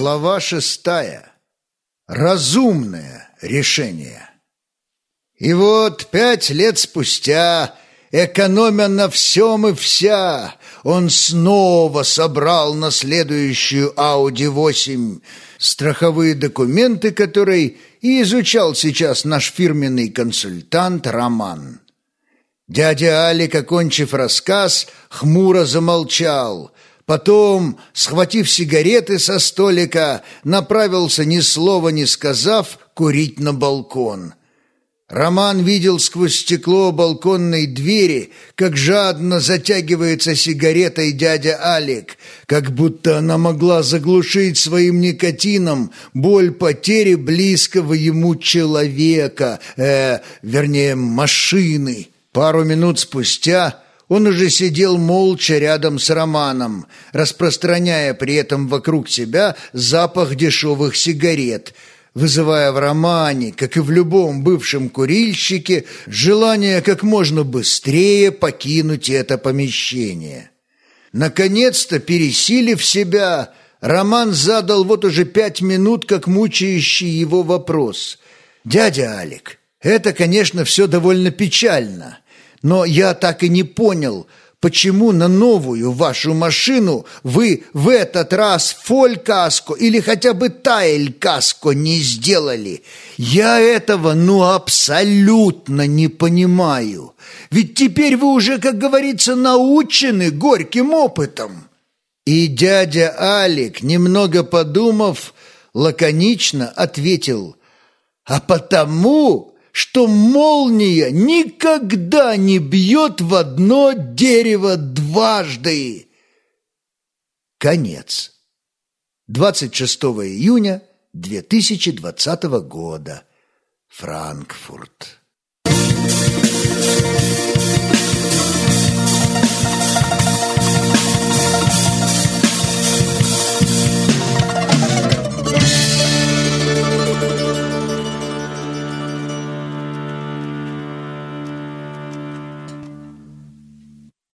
Глава шестая. Разумное решение. И вот пять лет спустя, экономя на всем и вся, он снова собрал на следующую Audi 8 страховые документы, которые и изучал сейчас наш фирменный консультант Роман. Дядя Алик, окончив рассказ, хмуро замолчал, Потом, схватив сигареты со столика, направился, ни слова не сказав, курить на балкон. Роман видел сквозь стекло балконной двери, как жадно затягивается сигаретой дядя Алик, как будто она могла заглушить своим никотином боль потери близкого ему человека, э, вернее, машины. Пару минут спустя он уже сидел молча рядом с Романом, распространяя при этом вокруг себя запах дешевых сигарет, вызывая в Романе, как и в любом бывшем курильщике, желание как можно быстрее покинуть это помещение. Наконец-то, пересилив себя, Роман задал вот уже пять минут как мучающий его вопрос. «Дядя Алик, это, конечно, все довольно печально». Но я так и не понял, почему на новую вашу машину вы в этот раз фоль-каско или хотя бы тайль-каско не сделали. Я этого ну абсолютно не понимаю. Ведь теперь вы уже, как говорится, научены горьким опытом. И дядя Алик, немного подумав, лаконично ответил, а потому что молния никогда не бьет в одно дерево дважды. Конец. 26 июня 2020 года. Франкфурт.